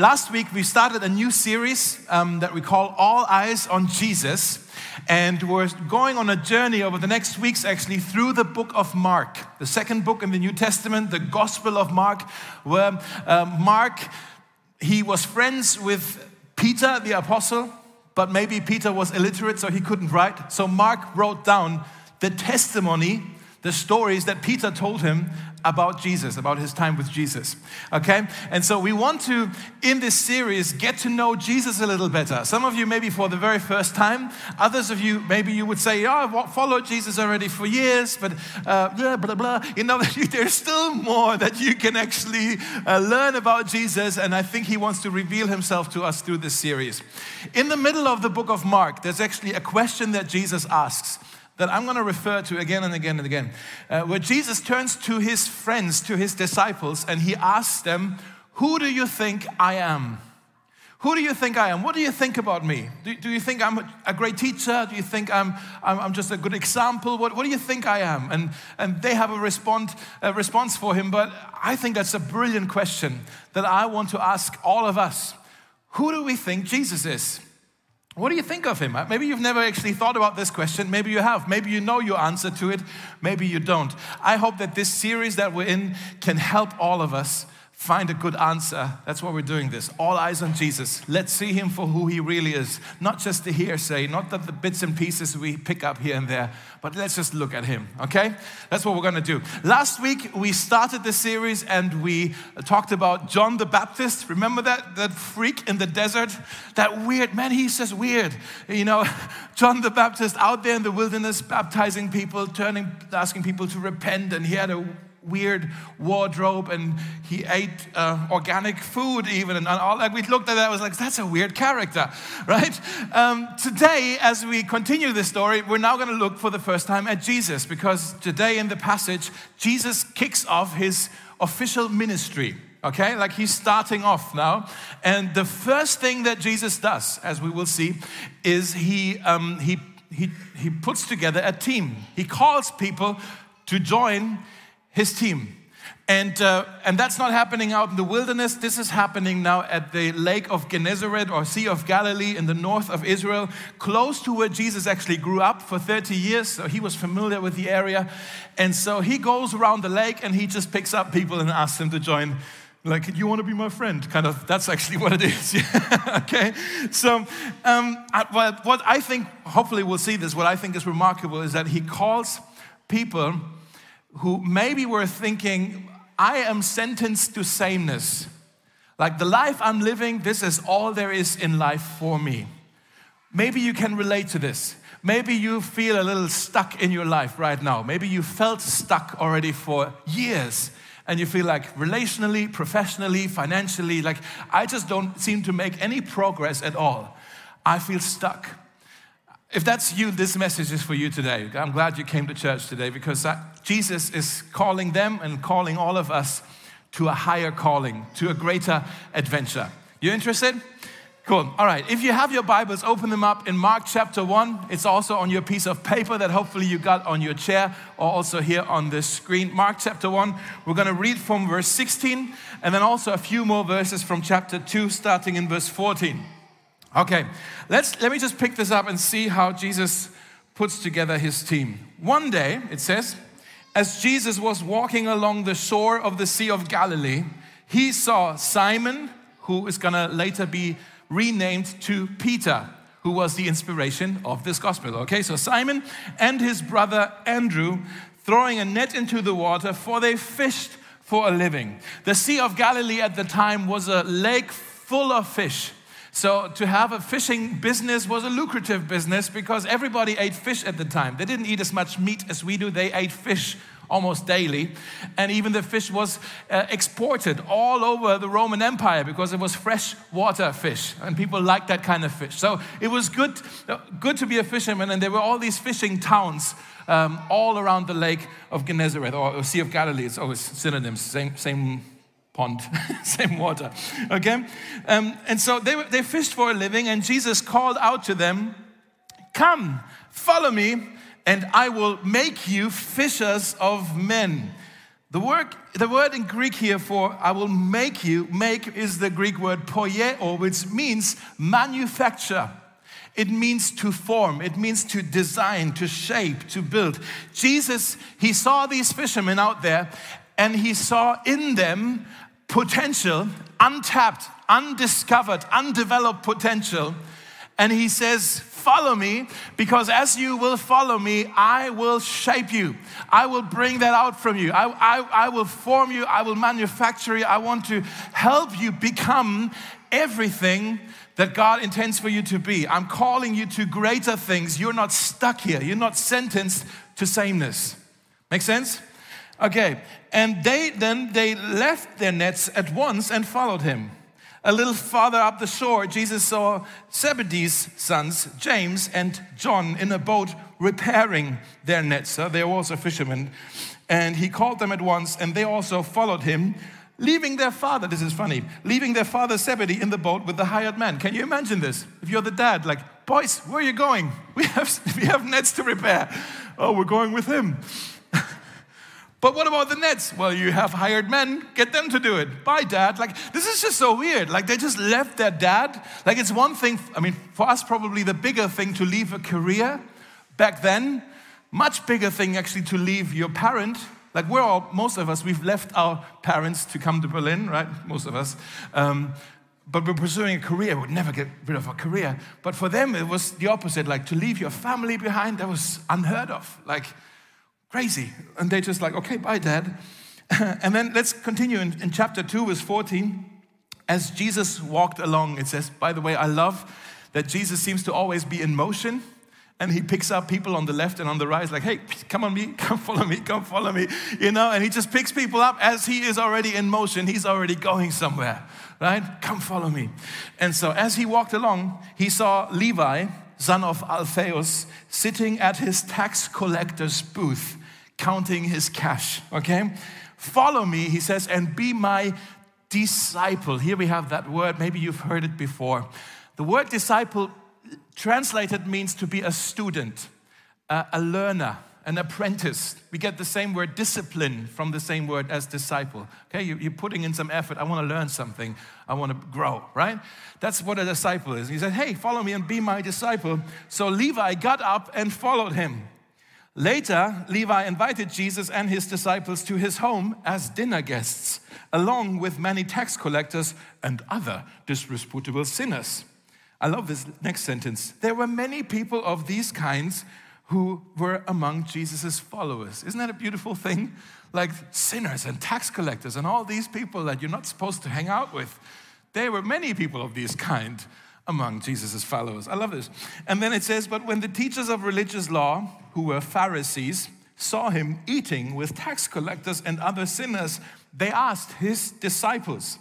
Last week, we started a new series um, that we call All Eyes on Jesus. And we're going on a journey over the next weeks, actually, through the book of Mark, the second book in the New Testament, the Gospel of Mark, where uh, Mark, he was friends with Peter, the apostle, but maybe Peter was illiterate, so he couldn't write. So Mark wrote down the testimony the stories that Peter told him about Jesus, about his time with Jesus. Okay? And so we want to, in this series, get to know Jesus a little better. Some of you, maybe for the very first time. Others of you, maybe you would say, Oh, I've followed Jesus already for years, but uh, blah, blah, blah. You know, there's still more that you can actually uh, learn about Jesus, and I think he wants to reveal himself to us through this series. In the middle of the book of Mark, there's actually a question that Jesus asks that I'm going to refer to again and again and again, uh, where Jesus turns to his friends, to his disciples, and he asks them, Who do you think I am? Who do you think I am? What do you think about me? Do, do you think I'm a, great teacher? Do you think I'm, I'm, I'm, just a good example? What, what do you think I am? And, and they have a, respond, a response for him, but I think that's a brilliant question that I want to ask all of us. Who do we think Jesus is? What do you think of him? Maybe you've never actually thought about this question. Maybe you have. Maybe you know your answer to it. Maybe you don't. I hope that this series that we're in can help all of us find a good answer. That's why we're doing this. All eyes on Jesus. Let's see him for who he really is. Not just the hearsay, not the, the bits and pieces we pick up here and there, but let's just look at him, okay? That's what we're gonna do. Last week, we started the series and we talked about John the Baptist. Remember that? That freak in the desert? That weird, man, he's just weird. You know, John the Baptist out there in the wilderness baptizing people, turning, asking people to repent, and he had a weird wardrobe and he ate uh, organic food even and all like we looked at that I was like that's a weird character right? Um, today as we continue this story we're now going to look for the first time at jesus because today in the passage jesus kicks off his official ministry okay? Like he's starting off now. And the first thing that jesus does as we will see is he um, he he, he puts together a team. He calls people to join his team. And, uh, and that's not happening out in the wilderness. This is happening now at the Lake of Gennesaret or Sea of Galilee in the north of Israel, close to where Jesus actually grew up for 30 years. So he was familiar with the area. And so he goes around the lake and he just picks up people and asks them to join like you want to be my friend kind of that's actually what it is okay so um, what i think hopefully we'll see this what i think is remarkable is that he calls people who maybe were thinking, I am sentenced to sameness. Like the life I'm living, this is all there is in life for me. Maybe you can relate to this. Maybe you feel a little stuck in your life right now. Maybe you felt stuck already for years and you feel like relationally, professionally, financially, like I just don't seem to make any progress at all. I feel stuck. If that's you, this message is for you today. I'm glad you came to church today because Jesus is calling them and calling all of us to a higher calling, to a greater adventure. You interested? Cool. All right. If you have your Bibles, open them up in Mark chapter 1. It's also on your piece of paper that hopefully you got on your chair or also here on the screen. Mark chapter 1. We're going to read from verse 16 and then also a few more verses from chapter 2, starting in verse 14. Okay, let's, let me just pick this up and see how Jesus puts together his team. One day, it says, as Jesus was walking along the shore of the Sea of Galilee, he saw Simon, who is going to later be renamed to Peter, who was the inspiration of this gospel. Okay, so Simon and his brother Andrew throwing a net into the water, for they fished for a living. The Sea of Galilee at the time was a lake full of fish. So, to have a fishing business was a lucrative business because everybody ate fish at the time. They didn't eat as much meat as we do, they ate fish almost daily. And even the fish was uh, exported all over the Roman Empire because it was freshwater fish. And people liked that kind of fish. So, it was good, uh, good to be a fisherman. And there were all these fishing towns um, all around the lake of Gennesaret or, or Sea of Galilee. It's always synonyms, same, same pond, same water. Okay? Um, and so they, they fished for a living, and Jesus called out to them, Come, follow me, and I will make you fishers of men. The word, the word in Greek here for I will make you, make is the Greek word poieo, which means manufacture. It means to form, it means to design, to shape, to build. Jesus, he saw these fishermen out there and he saw in them potential, untapped, undiscovered, undeveloped potential. And he says, Follow me, because as you will follow me, I will shape you. I will bring that out from you. I, I, I will form you. I will manufacture you. I want to help you become everything that God intends for you to be. I'm calling you to greater things. You're not stuck here, you're not sentenced to sameness. Make sense? Okay, and they then they left their nets at once and followed him. A little farther up the shore, Jesus saw Zebedee's sons, James and John, in a boat repairing their nets. So they were also fishermen. And he called them at once, and they also followed him, leaving their father. This is funny, leaving their father Zebedee in the boat with the hired man. Can you imagine this? If you're the dad, like, boys, where are you going? We have, we have nets to repair. Oh, we're going with him. But what about the nets? Well, you have hired men, get them to do it. Bye, dad. Like, this is just so weird. Like, they just left their dad. Like, it's one thing, I mean, for us, probably the bigger thing to leave a career back then. Much bigger thing, actually, to leave your parent. Like, we're all, most of us, we've left our parents to come to Berlin, right? Most of us. Um, but we're pursuing a career, we'd never get rid of a career. But for them, it was the opposite. Like, to leave your family behind, that was unheard of. Like, Crazy. And they just like, okay, bye, dad. and then let's continue in, in chapter 2, verse 14. As Jesus walked along, it says, by the way, I love that Jesus seems to always be in motion and he picks up people on the left and on the right. Like, hey, come on me, come follow me, come follow me, you know, and he just picks people up as he is already in motion. He's already going somewhere, right? Come follow me. And so as he walked along, he saw Levi, son of Alphaeus, sitting at his tax collector's booth counting his cash, okay? Follow me, he says, and be my disciple. Here we have that word, maybe you've heard it before. The word disciple translated means to be a student, a, learner, an apprentice. We get the same word discipline from the same word as disciple. Okay, you're putting in some effort. I want to learn something. I want to grow, right? That's what a disciple is. He said, Hey, follow me and be my disciple. So Levi got up and followed him. Later, Levi invited Jesus and his disciples to his home as dinner guests, along with many tax collectors and other disreputable sinners. I love this next sentence. There were many people of these kinds who were among Jesus' followers. Isn't that a beautiful thing? Like sinners and tax collectors and all these people that you're not supposed to hang out with. There were many people of these kind among Jesus' followers. I love this. And then it says, But when the teachers of religious law, who were Pharisees, saw him eating with tax collectors and other sinners, they asked his disciples.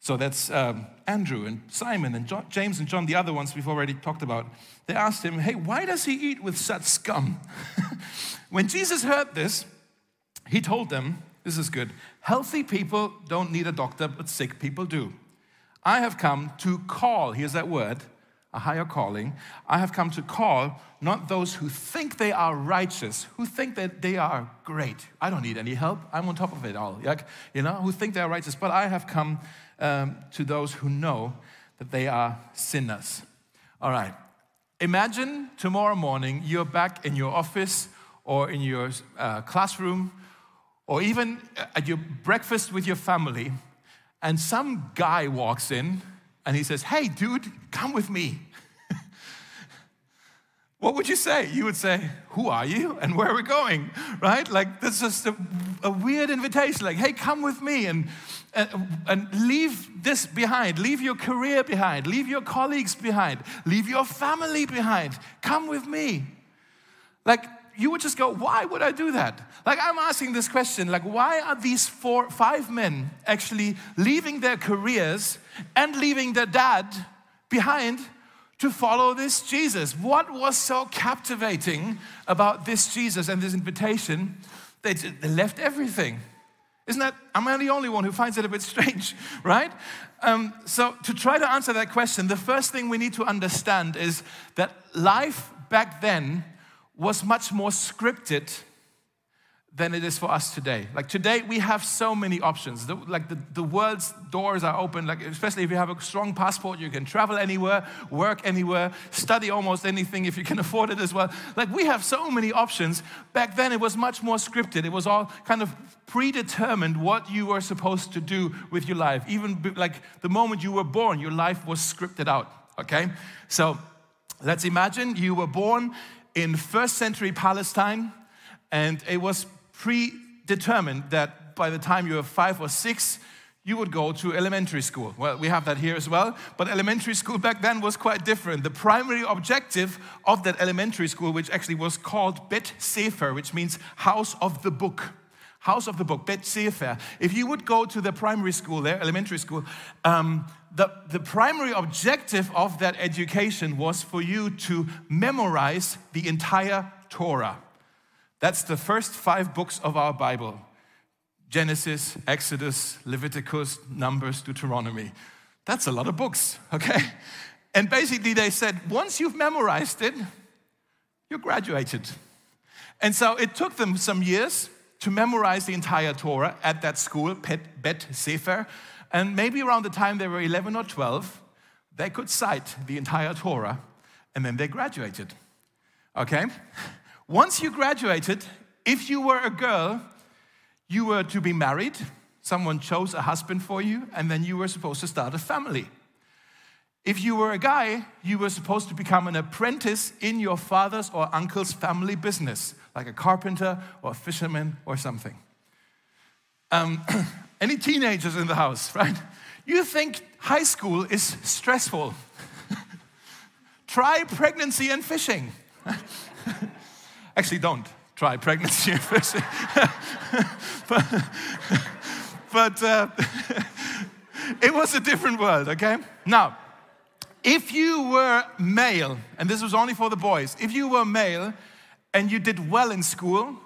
So that's um, Andrew and Simon and John, James and John, the other ones we've already talked about. They asked him, Hey, why does he eat with such scum? when Jesus heard this, he told them, This is good. Healthy people don't need a doctor, but sick people do. I have come to call, here's that word, a higher calling. I have come to call not those who think they are righteous, who think that they are great. I don't need any help. I'm on top of it all. You know, who think they are righteous. But I have come um, to those who know that they are sinners. All right. Imagine tomorrow morning you're back in your office or in your uh, classroom or even at your breakfast with your family and some guy walks in and he says, Hey, dude, come with me. what would you say? You would say, Who are you and where are we going? Right? Like, that's just a, a weird invitation. Like, hey, come with me and, and, and leave this behind. Leave your career behind. Leave your colleagues behind. Leave your family behind. Come with me. Like, you would just go, why would I do that? Like I'm asking this question, like why are these four, five men actually leaving their careers and leaving their dad behind to follow this Jesus? What was so captivating about this Jesus and this invitation? They, they left everything. Isn't that, am I the only one who finds it a bit strange, right? Um, so, to try to answer that question, the first thing we need to understand is that life back then was much more scripted than it is for us today. Like today, we have so many options. The, like the, the world's doors are open, like especially if you have a strong passport, you can travel anywhere, work anywhere, study almost anything if you can afford it as well. Like we have so many options. Back then, it was much more scripted. It was all kind of predetermined what you were supposed to do with your life. Even like the moment you were born, your life was scripted out, okay? So let's imagine you were born in first century Palestine and it was predetermined that by the time you were five or six, you would go to elementary school. Well, we have that here as well, but elementary school back then was quite different. The primary objective of that elementary school, which actually was called Bet Sefer, which means house of the book. House of the book, Bet Sefer. If you would go to the primary school there, elementary school, um, the, the primary objective of that education was for you to memorize the entire Torah. That's the first five books of our Bible Genesis, Exodus, Leviticus, Numbers, Deuteronomy. That's a lot of books, okay? And basically, they said, once you've memorized it, you're graduated. And so it took them some years to memorize the entire Torah at that school, Bet Sefer. And maybe around the time they were 11 or 12, they could cite the entire Torah, and then they graduated. Okay? Once you graduated, if you were a girl, you were to be married. Someone chose a husband for you, and then you were supposed to start a family. If you were a guy, you were supposed to become an apprentice in your father's or uncle's family business, like a carpenter or a fisherman or something. Um, any teenagers in the house, right? You think high school is stressful. Try pregnancy and fishing. Actually, don't try pregnancy and fishing. but, but uh, it was a different world, okay? Now, if you were male, and this was only for the boys, if you were male and you did well in school,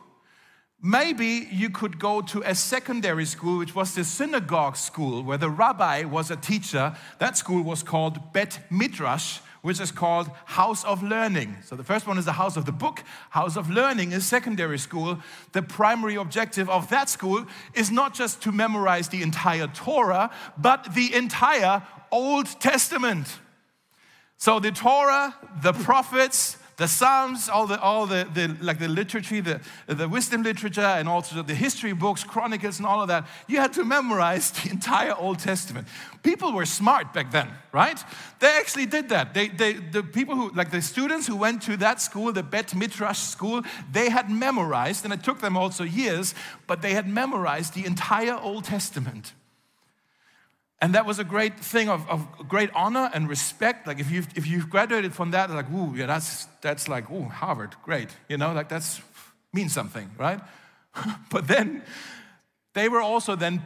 maybe you could go to a secondary school, which was the synagogue school, where the rabbi was a teacher. That school was called Bet Midrash, which is called House of Learning. So the first one is the House of the Book. House of Learning is secondary school. The primary objective of that school is not just to memorize the entire Torah, but the entire Old Testament. So the Torah, the prophets, the Psalms, all the, all the, the, like the literature, the, the wisdom literature, and also the history books, chronicles, and all of that, you had to memorize the entire Old Testament. People were smart back then, right? They actually did that. They, they, the people who, like the students who went to that school, the Bet Midrash school, they had memorized, and it took them also years, but they had memorized the entire Old Testament. And that was a great thing of, of great honor and respect. Like if you've, if you've graduated from that, like, ooh, yeah, that's, that's like, ooh, Harvard, great. You know, like that's means something, right? but then they were also then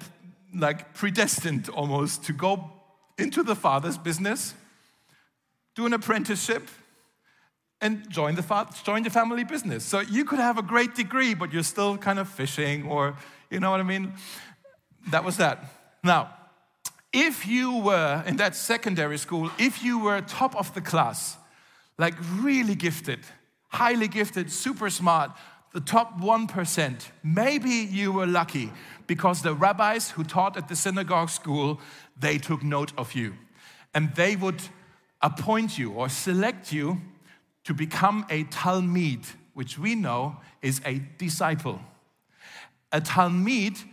like predestined almost to go into the father's business, do an apprenticeship, and join the, fa- join the family business. So you could have a great degree, but you're still kind of fishing, or you know what I mean? That was that. Now, if you were in that secondary school, if you were top of the class, like really gifted, highly gifted, super smart, the top 1%, maybe you were lucky because the rabbis who taught at the synagogue school, they took note of you. And they would appoint you or select you to become a Talmid, which we know is a disciple. A Talmid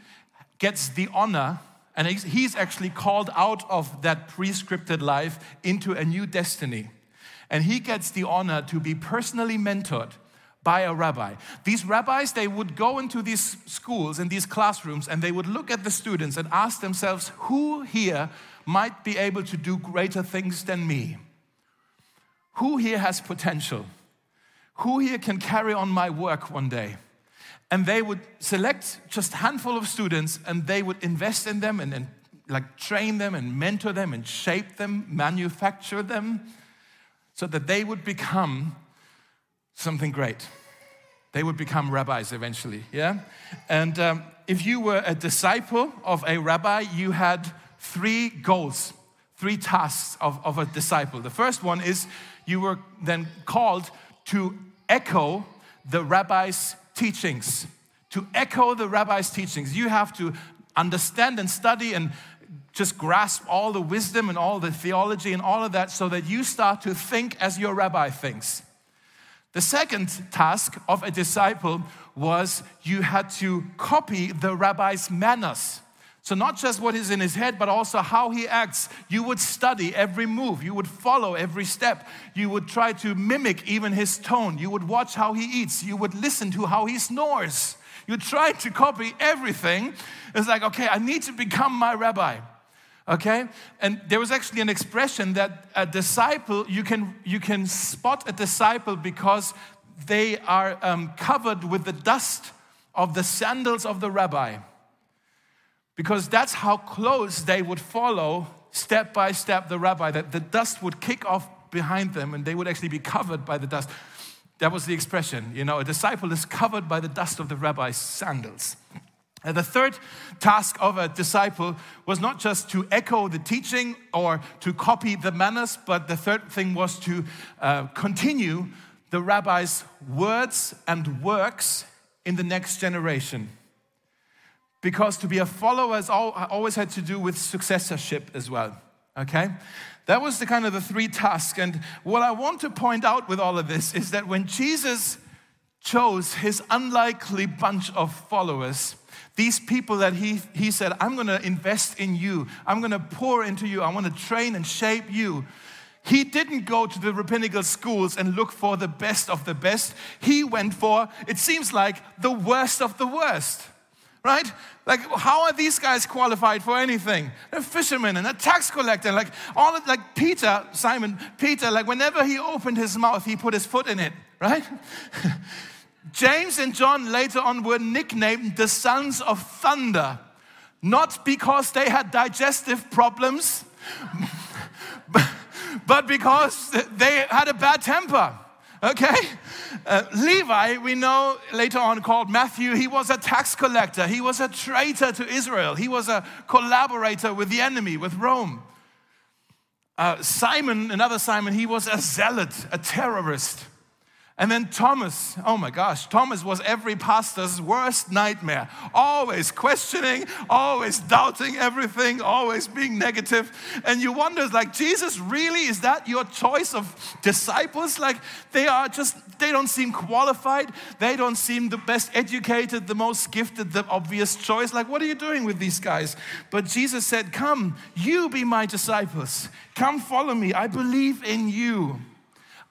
gets the honor and he's actually called out of that prescripted life into a new destiny. And he gets the honor to be personally mentored by a rabbi. These rabbis, they would go into these schools and these classrooms and they would look at the students and ask themselves, who here might be able to do greater things than me? Who here has potential? Who here can carry on my work one day? And they would select just a handful of students and they would invest in them and, and like train them and mentor them and shape them, manufacture them so that they would become something great. They would become rabbis eventually, yeah? And um, if you were a disciple of a rabbi, you had three goals, three tasks of, of a disciple. The first one is you were then called to echo the rabbi's teachings, to echo the rabbi's teachings. You have to understand and study and just grasp all the wisdom and all the theology and all of that so that you start to think as your rabbi thinks. The second task of a disciple was you had to copy the rabbi's manners. So, not just what is in his head, but also how he acts. You would study every move, you would follow every step, you would try to mimic even his tone, you would watch how he eats, you would listen to how he snores. You try to copy everything. It's like, okay, I need to become my rabbi. Okay? And there was actually an expression that a disciple, you can, you can spot a disciple because they are um, covered with the dust of the sandals of the rabbi because that's how close they would follow step by step the rabbi, that the dust would kick off behind them and they would actually be covered by the dust. That was the expression. You know, a disciple is covered by the dust of the rabbi's sandals. And the third task of a disciple was not just to echo the teaching or to copy the manners, but the third thing was to uh, continue the rabbi's words and works in the next generation because to be a follower has always had to do with successorship as well. Okay? That was the kind of the three tasks. And what I want to point out with all of this is that when Jesus chose his unlikely bunch of followers, these people that he, he said, I'm going to invest in you, I'm going to pour into you, I want to train and shape you. He didn't go to the rabbinical schools and look for the best of the best. He went for, it seems like, the worst of the worst right? Like, how are these guys qualified for anything? They're fishermen and a tax collector. Like, all of, like Peter, Simon, Peter, like, whenever he opened his mouth, he put his foot in it, right? James and John later on were nicknamed the sons of thunder, not because they had digestive problems, but because they had a bad temper. Okay? Uh, Levi, we know later on called Matthew, he was a tax collector. He was a traitor to Israel. He was a collaborator with the enemy, with Rome. Uh, Simon, another Simon, he was a zealot, a terrorist. And then Thomas, oh my gosh, Thomas was every pastor's worst nightmare. Always questioning, always doubting everything, always being negative. And you wonder, like, Jesus, really? Is that your choice of disciples? Like, they are just, they don't seem qualified. They don't seem the best educated, the most gifted, the obvious choice. Like, what are you doing with these guys? But Jesus said, Come, you be my disciples. Come follow me. I believe in you.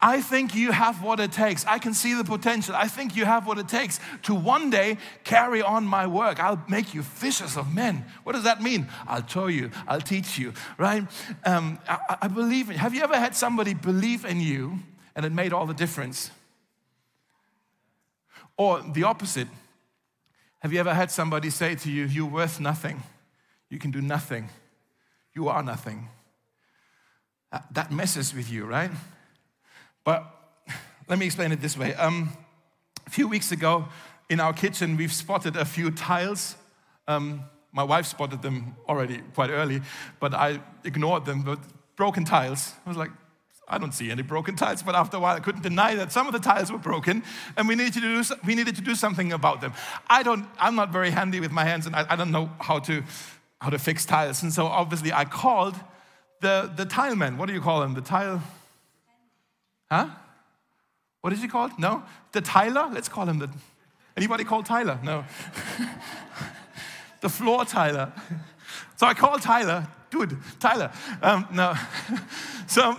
I think you have what it takes. I can see the potential. I think you have what it takes to one day carry on my work. I'll make you fishers of men. What does that mean? I'll show you, I'll teach you, right? Um, I, I believe in Have you ever had somebody believe in you and it made all the difference? Or the opposite. Have you ever had somebody say to you, You're worth nothing, you can do nothing, you are nothing? That messes with you, right? But let me explain it this way. Um, a few weeks ago, in our kitchen, we've spotted a few tiles. Um, my wife spotted them already quite early, but I ignored them. But broken tiles. I was like, I don't see any broken tiles, but after a while I couldn't deny that some of the tiles were broken and we needed to do, we needed to do something about them. I don't, I'm not very handy with my hands and I, I don't know how to, how to fix tiles. And so obviously I called the, the tile man. What do you call them? The tile, Huh? What is he called? No? The Tyler? Let's call him the. Anybody called Tyler? No. the floor Tyler. So I called Tyler. Dude, Tyler. Um, no. so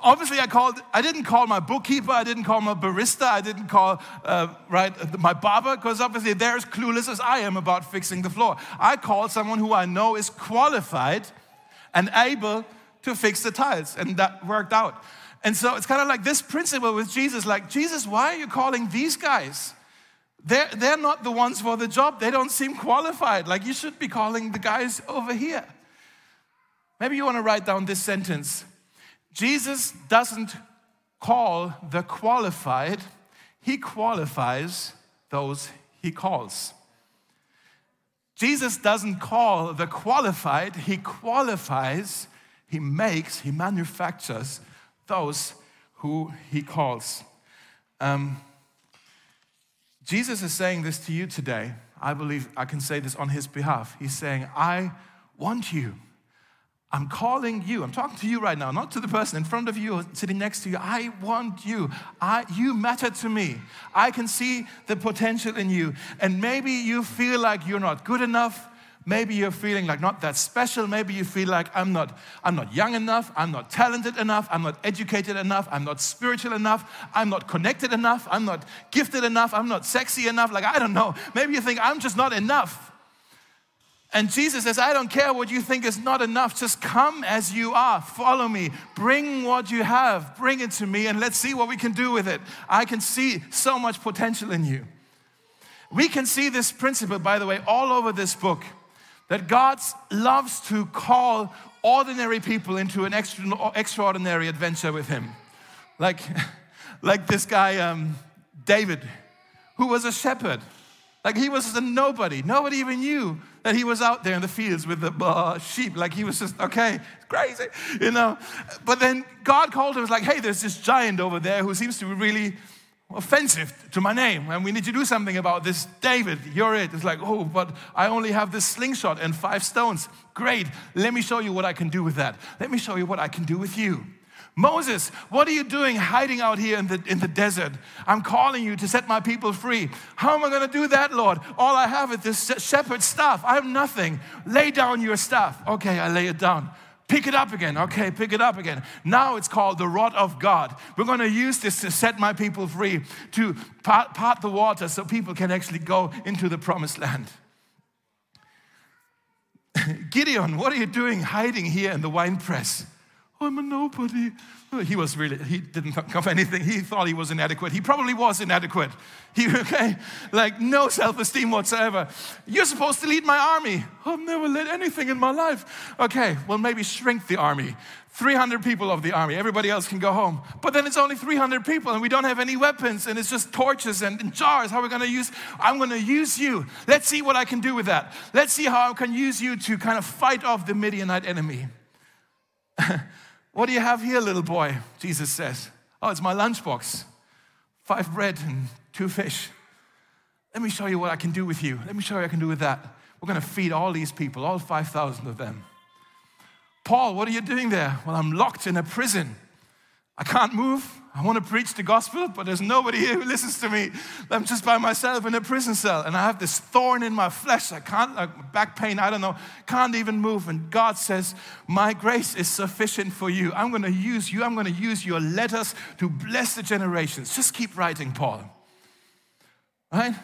obviously I called, I didn't call my bookkeeper, I didn't call my barista, I didn't call, uh, right, my barber, because obviously they're as clueless as I am about fixing the floor. I called someone who I know is qualified and able to fix the tiles, and that worked out. And so it's kind of like this principle with Jesus like, Jesus, why are you calling these guys? They're, they're not the ones for the job. They don't seem qualified. Like, you should be calling the guys over here. Maybe you want to write down this sentence Jesus doesn't call the qualified, He qualifies those He calls. Jesus doesn't call the qualified, He qualifies, He makes, He manufactures those who he calls. Um, Jesus is saying this to you today. I believe I can say this on his behalf. He's saying, I want you. I'm calling you. I'm talking to you right now, not to the person in front of you or sitting next to you. I want you. I, you matter to me. I can see the potential in you. And maybe you feel like you're not good enough. Maybe you're feeling like not that special. Maybe you feel like I'm not, I'm not young enough. I'm not talented enough. I'm not educated enough. I'm not spiritual enough. I'm not connected enough. I'm not gifted enough. I'm not sexy enough. Like, I don't know. Maybe you think I'm just not enough. And Jesus says, I don't care what you think is not enough. Just come as you are. Follow me. Bring what you have. Bring it to me and let's see what we can do with it. I can see so much potential in you. We can see this principle, by the way, all over this book that God loves to call ordinary people into an extra, extraordinary adventure with Him. Like, like this guy, um, David, who was a shepherd. Like he was a nobody. Nobody even knew that he was out there in the fields with the uh, sheep. Like he was just, okay, crazy, you know. But then God called him, was like, hey, there's this giant over there who seems to be really offensive to my name. And we need to do something about this david you're it. It's like oh but i only have this slingshot and five stones. Great. Let me show you what i can do with that. Let me show you what i can do with you. Moses what are you doing hiding out here in the, in the desert? I'm calling you to set my people free. How am i going to do that lord? All i have is this shepherd staff. I have nothing. Lay down your staff. Okay i lay it down Pick it up again. Okay, pick it up again. Now it's called the rod of God. We're going to use this to set my people free, to part, part the water so people can actually go into the promised land. Gideon, what are you doing hiding here in the wine press? I'm a nobody. He was really, he didn't think of anything. He thought he was inadequate. He probably was inadequate. He, okay, like no self esteem whatsoever. You're supposed to lead my army. I've never led anything in my life. Okay, well, maybe shrink the army. 300 people of the army. Everybody else can go home. But then it's only 300 people and we don't have any weapons and it's just torches and, and jars. How are we going to use? I'm going to use you. Let's see what I can do with that. Let's see how I can use you to kind of fight off the Midianite enemy. What do you have here, little boy? Jesus says. Oh, it's my lunchbox. Five bread and two fish. Let me show you what I can do with you. Let me show you what I can do with that. We're going to feed all these people, all 5,000 of them. Paul, what are you doing there? Well, I'm locked in a prison. I can't move. I want to preach the gospel, but there's nobody here who listens to me. I'm just by myself in a prison cell, and I have this thorn in my flesh. I can't, like back pain, I don't know, can't even move. And God says, My grace is sufficient for you. I'm going to use you. I'm going to use your letters to bless the generations. Just keep writing, Paul. Right?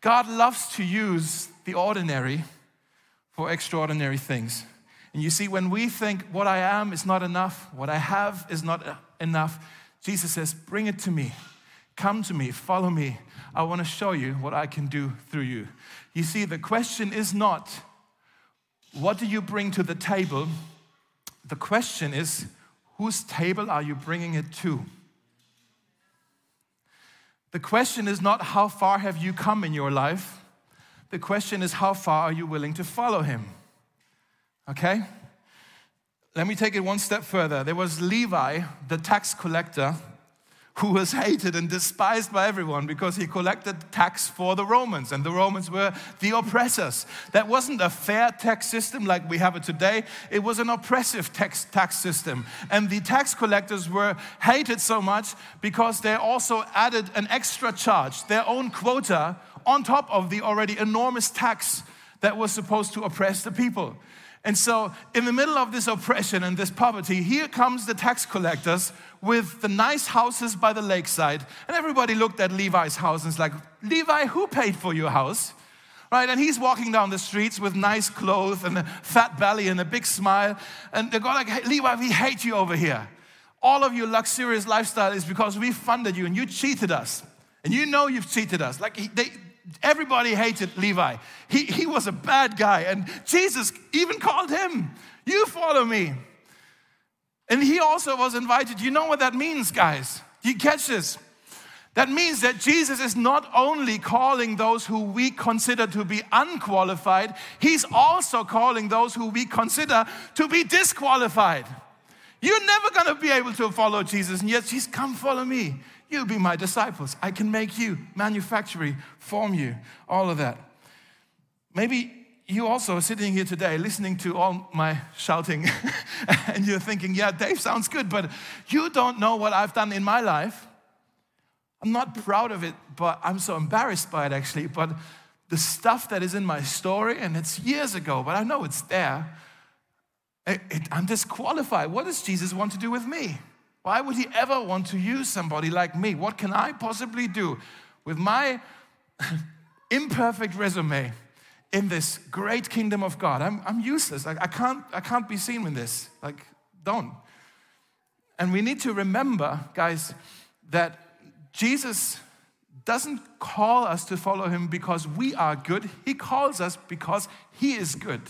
God loves to use the ordinary for extraordinary things. And you see, when we think what I am is not enough, what I have is not enough, Jesus says, Bring it to me. Come to me. Follow me. I want to show you what I can do through you. You see, the question is not, What do you bring to the table? The question is, Whose table are you bringing it to? The question is not, How far have you come in your life? The question is, How far are you willing to follow him? Okay? Let me take it one step further. There was Levi, the tax collector, who was hated and despised by everyone because he collected tax for the Romans, and the Romans were the oppressors. That wasn't a fair tax system like we have it today, it was an oppressive tax, tax system. And the tax collectors were hated so much because they also added an extra charge, their own quota, on top of the already enormous tax that was supposed to oppress the people. And so, in the middle of this oppression and this poverty, here comes the tax collectors with the nice houses by the lakeside. And everybody looked at Levi's house and was like, Levi, who paid for your house? Right? And he's walking down the streets with nice clothes and a fat belly and a big smile. And they're going like, hey, Levi, we hate you over here. All of your luxurious lifestyle is because we funded you and you cheated us. And you know you've cheated us. Like they, Everybody hated Levi. He, he was a bad guy. And Jesus even called him, You follow me. And he also was invited. You know what that means, guys? You catch this? That means that Jesus is not only calling those who we consider to be unqualified, he's also calling those who we consider to be disqualified. You're never going to be able to follow Jesus, and yet he's come follow me. You'll be my disciples. I can make you, manufacture, form you, all of that. maybe you also are sitting here today listening to all my shouting and you're thinking, yeah, Dave sounds good, but you don't know what I've done in my life. I'm not proud of it, but I'm so embarrassed by it actually. But the stuff that is in my story, and it's years ago, but I know it's there, it, it, I'm disqualified. What does Jesus want to do with me? Why would he ever want to use somebody like me? What can I possibly do with my imperfect resume in this great kingdom of God? I'm, I'm useless. I, I, can't, I can't be seen with this. Like, don't. And we need to remember, guys, that Jesus doesn't call us to follow him because we are good. He calls us because he is good.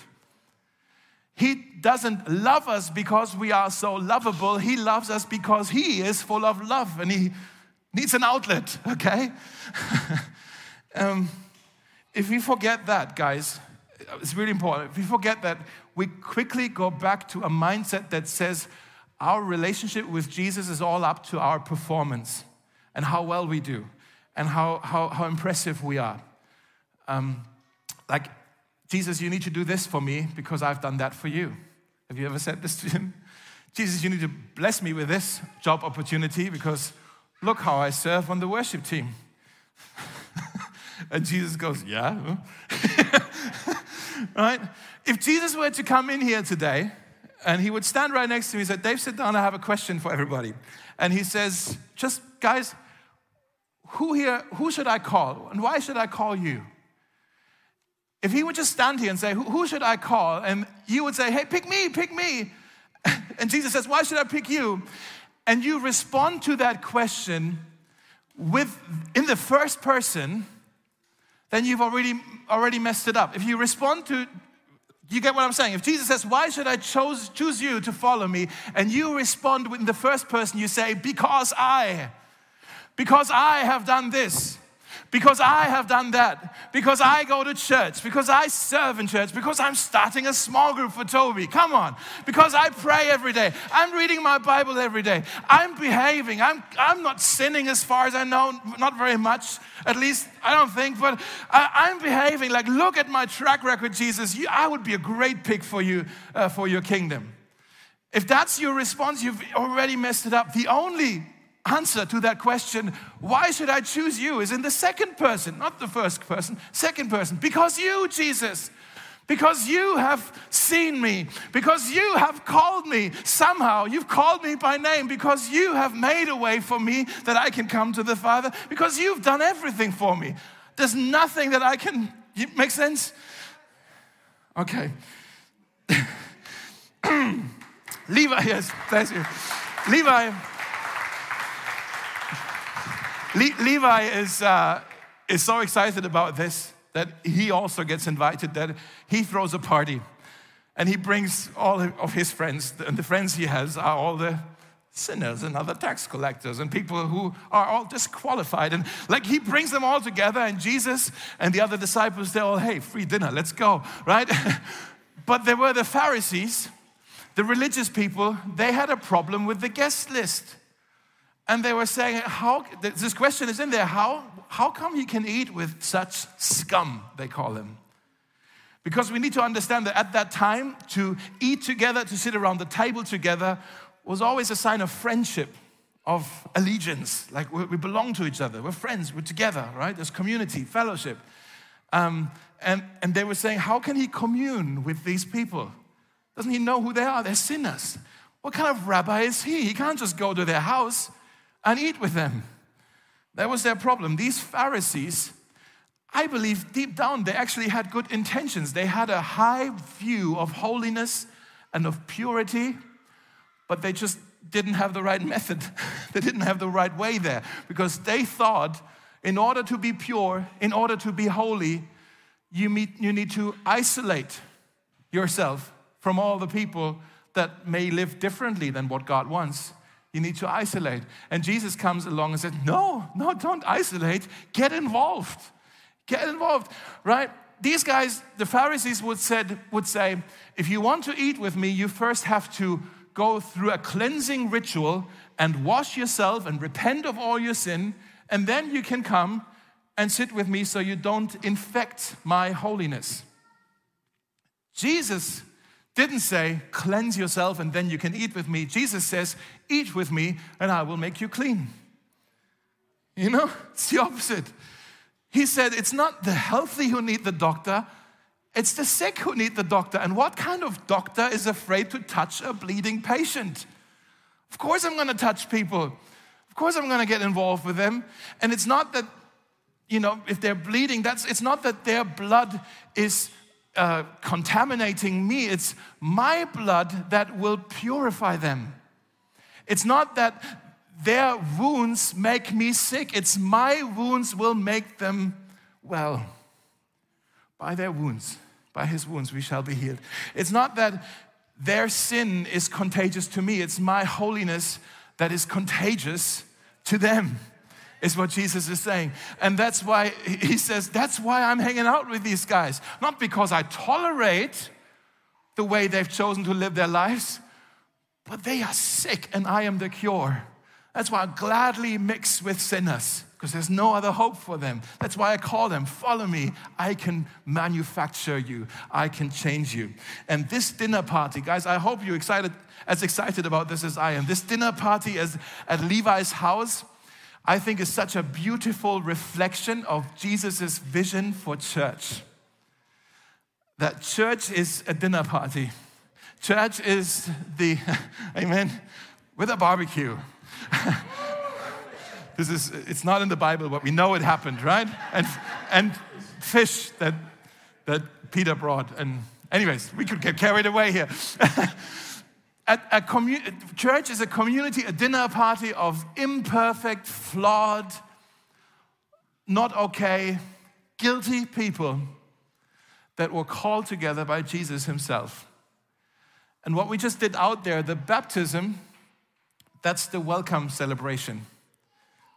He doesn't love us because we are so lovable. He loves us because He is full of love and He needs an outlet, okay? um, if we forget that, guys, it's really important. If we forget that, we quickly go back to a mindset that says our relationship with Jesus is all up to our performance and how well we do and how, how, how impressive we are. Um, like Jesus, you need to do this for me because I've done that for you. Have you ever said this to him? Jesus, you need to bless me with this job opportunity because look how I serve on the worship team. and Jesus goes, Yeah. right? If Jesus were to come in here today and he would stand right next to me and say, Dave, sit down, I have a question for everybody. And he says, Just guys, who here, who should I call? And why should I call you? If he would just stand here and say, Who should I call? And you would say, Hey, pick me, pick me. And Jesus says, Why should I pick you? And you respond to that question with in the first person, then you've already already messed it up. If you respond to you get what I'm saying? If Jesus says, Why should I chose, choose you to follow me? And you respond in the first person, you say, Because I, because I have done this because I have done that, because I go to church, because I serve in church, because I'm starting a small group for Toby. Come on. Because I pray every day. I'm reading my Bible every day. I'm behaving. I'm, I'm not sinning as far as I know, not very much, at least I don't think, but I, am behaving. Like, look at my track record, Jesus. You, I would be a great pick for you, uh, for your kingdom. If that's your response, you've already messed it up. The only answer to that question, why should I choose you, is in the second person, not the first person, second person. Because you, Jesus, because you have seen me, because you have called me somehow, you've called me by name, because you have made a way for me that I can come to the Father, because you've done everything for me. There's nothing that I can, make sense? Okay. Levi, yes, bless you. Levi Le- Levi is, uh, is so excited about this that he also gets invited, that he throws a party. And he brings all of his friends, and the friends he has are all the sinners and other tax collectors and people who are all disqualified. And like he brings them all together, and Jesus and the other disciples, they're all, hey, free dinner, let's go, right? but there were the Pharisees, the religious people, they had a problem with the guest list. And they were saying, how, this question is in there, how, how come he can eat with such scum, they call him? Because we need to understand that at that time, to eat together, to sit around the table together, was always a sign of friendship, of allegiance. Like we belong to each other, we're friends, we're together, right? There's community, fellowship. Um, and, and they were saying, how can he commune with these people? Doesn't he know who they are? They're sinners. What kind of rabbi is he? He can't just go to their house and eat with them. That was their problem. These Pharisees, I believe deep down, they actually had good intentions. They had a high view of holiness and of purity, but they just didn't have the right method. they didn't have the right way there because they thought in order to be pure, in order to be holy, you, meet, you need to isolate yourself from all the people that may live differently than what God wants. You need to isolate. And Jesus comes along and says, No, no, don't isolate. Get involved. Get involved, right? These guys, the Pharisees would, said, would say, if you want to eat with me, you first have to go through a cleansing ritual and wash yourself and repent of all your sin, and then you can come and sit with me so you don't infect my holiness. Jesus didn't say, cleanse yourself and then you can eat with me. Jesus says, eat with me and I will make you clean. You know, it's the opposite. He said, it's not the healthy who need the doctor, it's the sick who need the doctor. And what kind of doctor is afraid to touch a bleeding patient? Of course, I'm gonna touch people. Of course, I'm gonna get involved with them. And it's not that, you know, if they're bleeding, that's, it's not that their blood is uh, contaminating me, it's my blood that will purify them. It's not that their wounds make me sick, it's my wounds will make them well. By their wounds, by his wounds, we shall be healed. It's not that their sin is contagious to me, it's my holiness that is contagious to them is what Jesus is saying. And that's why he says, that's why I'm hanging out with these guys. Not because I tolerate the way they've chosen to live their lives, but they are sick and I am the cure. That's why I gladly mix with sinners because there's no other hope for them. That's why I call them, follow me. I can manufacture you, I can change you. And this dinner party, guys, I hope you're excited, as excited about this as I am. This dinner party is at Levi's house I think is such a beautiful reflection of Jesus' vision for church. That church is a dinner party. Church is the, amen, with a barbecue. this is, it's not in the Bible, but we know it happened, right? And, and fish that, that Peter brought. And, anyways, we could get carried away here. A, a commu- church is a community, a dinner party of imperfect, flawed, not okay, guilty people that were called together by Jesus himself. And what we just did out there, the baptism, that's the welcome celebration.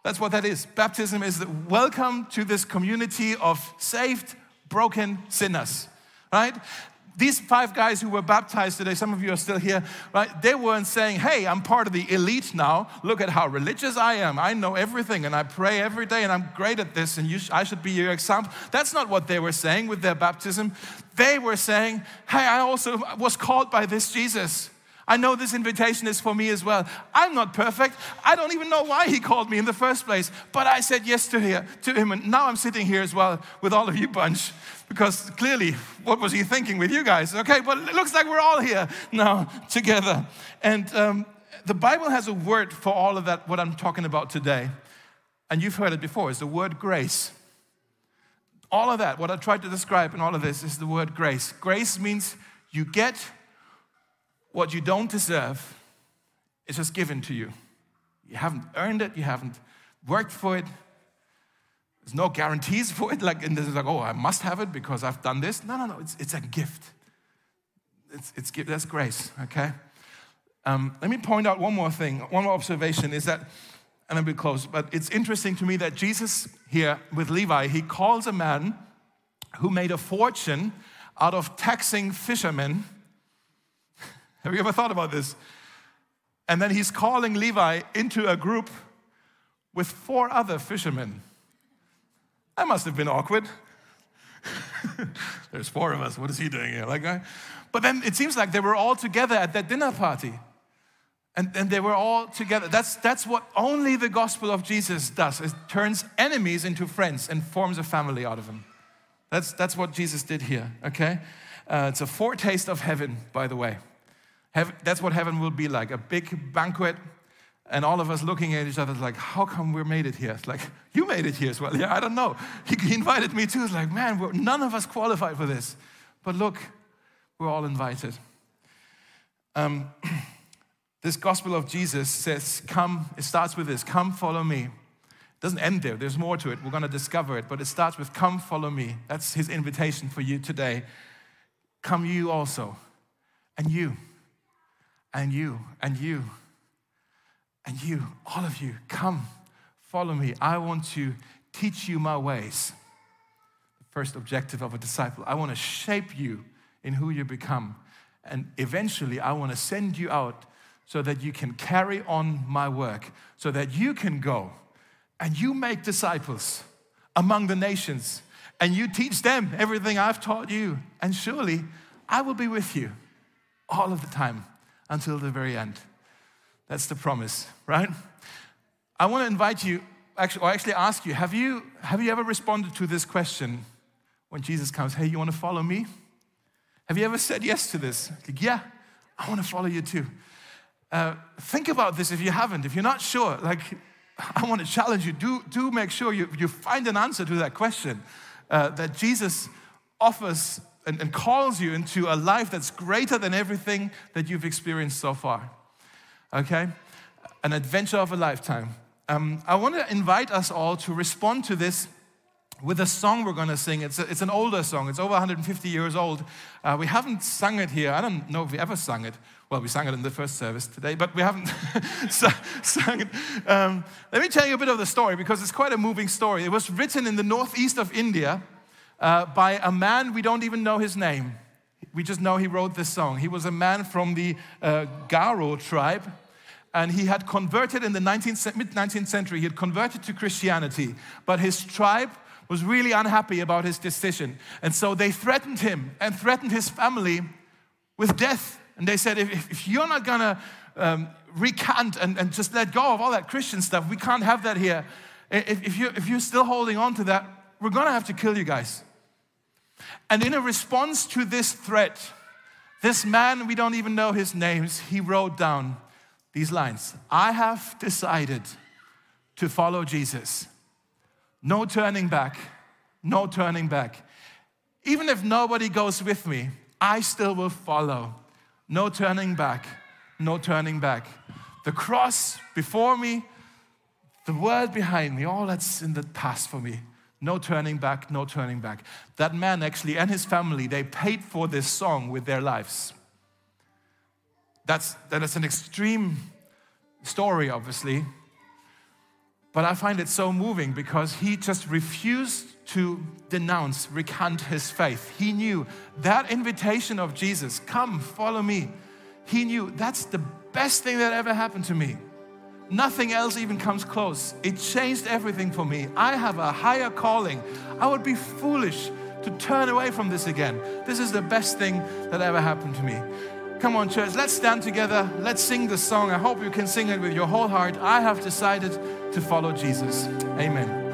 That's what that is. Baptism is the welcome to this community of saved, broken sinners, right? These five guys who were baptized today, some of you are still here, right? They weren't saying, hey, I'm part of the elite now. Look at how religious I am. I know everything and I pray every day and I'm great at this and sh- I should be your example. That's not what they were saying with their baptism. They were saying, hey, I also was called by this Jesus. I know this invitation is for me as well. I'm not perfect. I don't even know why he called me in the first place, but I said yes to, to him, and now I'm sitting here as well with all of you bunch because clearly, what was he thinking with you guys? Okay, but it looks like we're all here now together. And um, the Bible has a word for all of that, what I'm talking about today. And you've heard it before, it's the word grace. All of that, what I tried to describe in all of this, is the word grace. Grace means you get what you don't deserve, it's just given to you. You haven't earned it, you haven't worked for it, there's no guarantees for it. Like, and this is like, oh, I must have it because I've done this. No, no, no. It's, it's a gift. It's, it's gift. that's grace. Okay. Um, let me point out one more thing. One more observation is that, and then we close. But it's interesting to me that Jesus here with Levi, he calls a man who made a fortune out of taxing fishermen. Have you ever thought about this? And then he's calling Levi into a group with four other fishermen. That must have been awkward. There's four of us. What is he doing here? Like, uh, but then it seems like they were all together at that dinner party. And, and they were all together. That's, that's what only the gospel of Jesus does. It turns enemies into friends and forms a family out of them. That's, that's what Jesus did here, okay? Uh, it's a foretaste of heaven, by the way. Heaven, that's what heaven will be like a big banquet and all of us looking at each other like, how come we made it here? It's like, you made it here as well. Yeah, I don't know. He, he invited me too. It's like, man, none of us qualified for this. But look, we're all invited. Um, this gospel of Jesus says, come, it starts with this come, follow me. It doesn't end there, there's more to it. We're going to discover it, but it starts with, come, follow me. That's his invitation for you today. Come, you also, and you, and you, and you and you, all of you, come, follow me. I want to teach you my ways. The first objective of a disciple. I want to shape you in who you become. And eventually, I want to send you out so that you can carry on my work, so that you can go and you make disciples among the nations and you teach them everything I've taught you. And surely I will be with you all of the time until the very end. That's the promise, right? I want to invite you, actually, or actually ask you have, you, have you ever responded to this question when Jesus comes, Hey, you want to follow me? Have you ever said yes to this? Like, yeah, I want to follow you too. Uh, think about this if you haven't. If you're not sure, like, I want to challenge you. Do, do make sure you, you find an answer to that question uh, that Jesus offers and, and calls you into a life that's greater than everything that you've experienced so far. Okay? An adventure of a lifetime. Um, I want to invite us all to respond to this with a song we're going to sing. It's, a, it's an older song, it's over 150 years old. Uh, we haven't sung it here. I don't know if we ever sung it. Well, we sang it in the first service today, but we haven't sung it. Um, let me tell you a bit of the story because it's quite a moving story. It was written in the northeast of India uh, by a man we don't even know his name. We just know he wrote this song. He was a man from the uh, Garo tribe, and he had converted in the 19th, mid 19th century. He had converted to Christianity, but his tribe was really unhappy about his decision. And so they threatened him and threatened his family with death. And they said, if, if you're not gonna um, recant and, and just let go of all that Christian stuff, we can't have that here. If, if, you, if you're still holding on to that, we're gonna have to kill you guys. And in a response to this threat, this man, we don't even know his names, he wrote down these lines I have decided to follow Jesus. No turning back, no turning back. Even if nobody goes with me, I still will follow. No turning back, no turning back. The cross before me, the world behind me, all that's in the past for me. No turning back, no turning back. That man actually and his family, they paid for this song with their lives. That's, that is an extreme story, obviously. But I find it so moving because he just refused to denounce, recant his faith. He knew that invitation of Jesus, come, follow me. He knew that's the best thing that ever happened to me. Nothing else even comes close. It changed everything for me. I have a higher calling. I would be foolish to turn away from this again. This is the best thing that ever happened to me. Come on, church, let's stand together. Let's sing the song. I hope you can sing it with your whole heart. I have decided to follow Jesus. Amen.